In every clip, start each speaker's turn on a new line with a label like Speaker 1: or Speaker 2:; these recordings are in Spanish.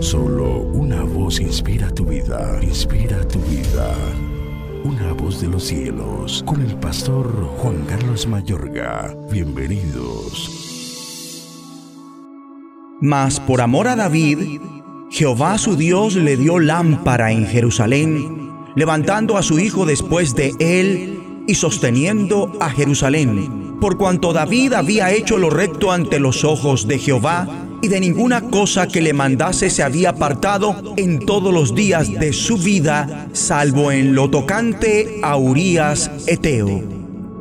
Speaker 1: Solo una voz inspira tu vida, inspira tu vida. Una voz de los cielos, con el pastor Juan Carlos Mayorga. Bienvenidos.
Speaker 2: Mas por amor a David, Jehová su Dios le dio lámpara en Jerusalén, levantando a su hijo después de él y sosteniendo a Jerusalén, por cuanto David había hecho lo recto ante los ojos de Jehová, y de ninguna cosa que le mandase se había apartado en todos los días de su vida, salvo en lo tocante a Urías Eteo.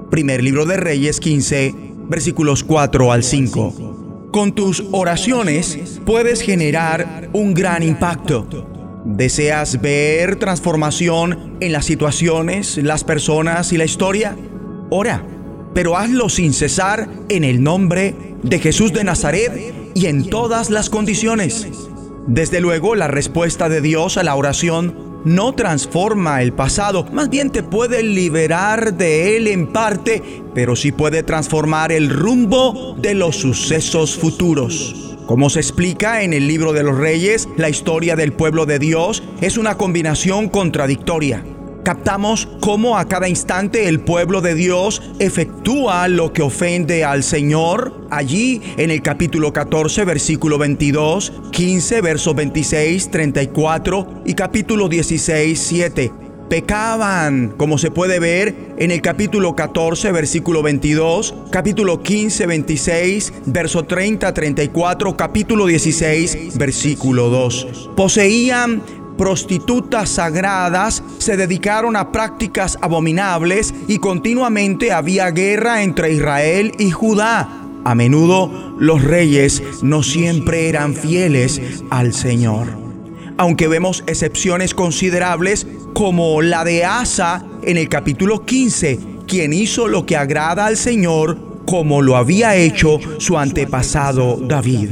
Speaker 2: Primer libro de Reyes 15, versículos 4 al 5. Con tus oraciones puedes generar un gran impacto. ¿Deseas ver transformación en las situaciones, las personas y la historia? Ora, pero hazlo sin cesar en el nombre de Jesús de Nazaret y en todas las condiciones. Desde luego, la respuesta de Dios a la oración no transforma el pasado, más bien te puede liberar de él en parte, pero sí puede transformar el rumbo de los sucesos futuros. Como se explica en el libro de los reyes, la historia del pueblo de Dios es una combinación contradictoria. Captamos cómo a cada instante el pueblo de Dios efectúa lo que ofende al Señor. Allí en el capítulo 14, versículo 22, 15, versos 26, 34 y capítulo 16, 7 pecaban, como se puede ver en el capítulo 14, versículo 22, capítulo 15, 26, verso 30, 34, capítulo 16, versículo 2. Poseían prostitutas sagradas, se dedicaron a prácticas abominables y continuamente había guerra entre Israel y Judá. A menudo los reyes no siempre eran fieles al Señor aunque vemos excepciones considerables como la de Asa en el capítulo 15, quien hizo lo que agrada al Señor como lo había hecho su antepasado David.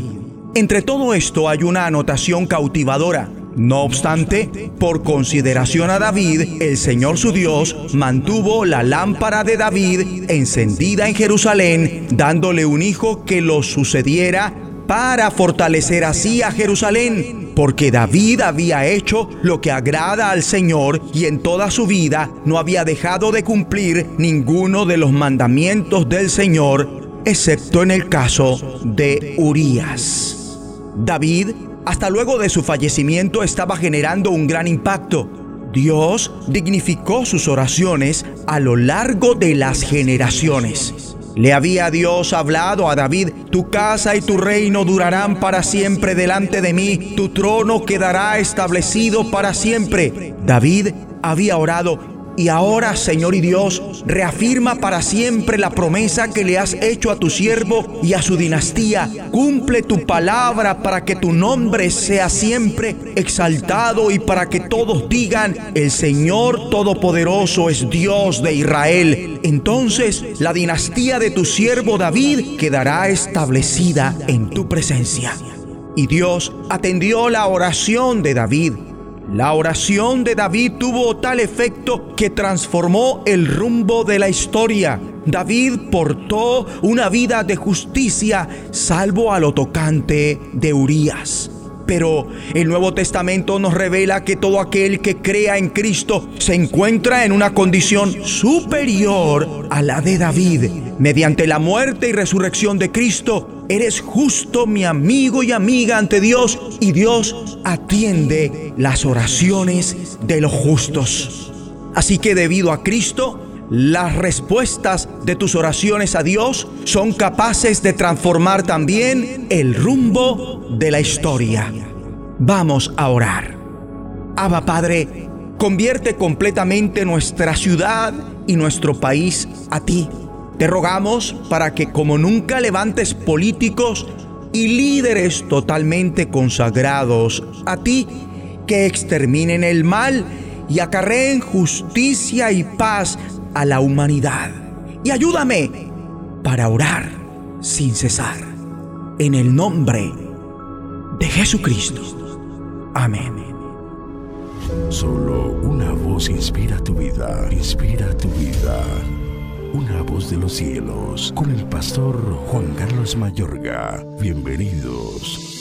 Speaker 2: Entre todo esto hay una anotación cautivadora. No obstante, por consideración a David, el Señor su Dios mantuvo la lámpara de David encendida en Jerusalén, dándole un hijo que lo sucediera para fortalecer así a Jerusalén, porque David había hecho lo que agrada al Señor y en toda su vida no había dejado de cumplir ninguno de los mandamientos del Señor, excepto en el caso de Urías. David, hasta luego de su fallecimiento, estaba generando un gran impacto. Dios dignificó sus oraciones a lo largo de las generaciones. Le había Dios hablado a David, tu casa y tu reino durarán para siempre delante de mí, tu trono quedará establecido para siempre. David había orado y ahora, Señor y Dios, reafirma para siempre la promesa que le has hecho a tu siervo y a su dinastía. Cumple tu palabra para que tu nombre sea siempre exaltado y para que todos digan, el Señor Todopoderoso es Dios de Israel. Entonces la dinastía de tu siervo David quedará establecida en tu presencia. Y Dios atendió la oración de David la oración de David tuvo tal efecto que transformó el rumbo de la historia. David portó una vida de justicia, salvo a lo tocante de Urías. Pero el Nuevo Testamento nos revela que todo aquel que crea en Cristo se encuentra en una condición superior a la de David. Mediante la muerte y resurrección de Cristo, eres justo mi amigo y amiga ante Dios y Dios atiende las oraciones de los justos. Así que debido a Cristo, las respuestas de tus oraciones a Dios son capaces de transformar también el rumbo de la historia. Vamos a orar. Abba Padre, convierte completamente nuestra ciudad y nuestro país a ti. Te rogamos para que como nunca levantes políticos y líderes totalmente consagrados a ti, que exterminen el mal y acarreen justicia y paz a la humanidad. Y ayúdame para orar sin cesar. En el nombre de Jesucristo. Amén.
Speaker 1: Solo una voz inspira tu vida, inspira tu vida. Una voz de los cielos, con el pastor Juan Carlos Mayorga. Bienvenidos.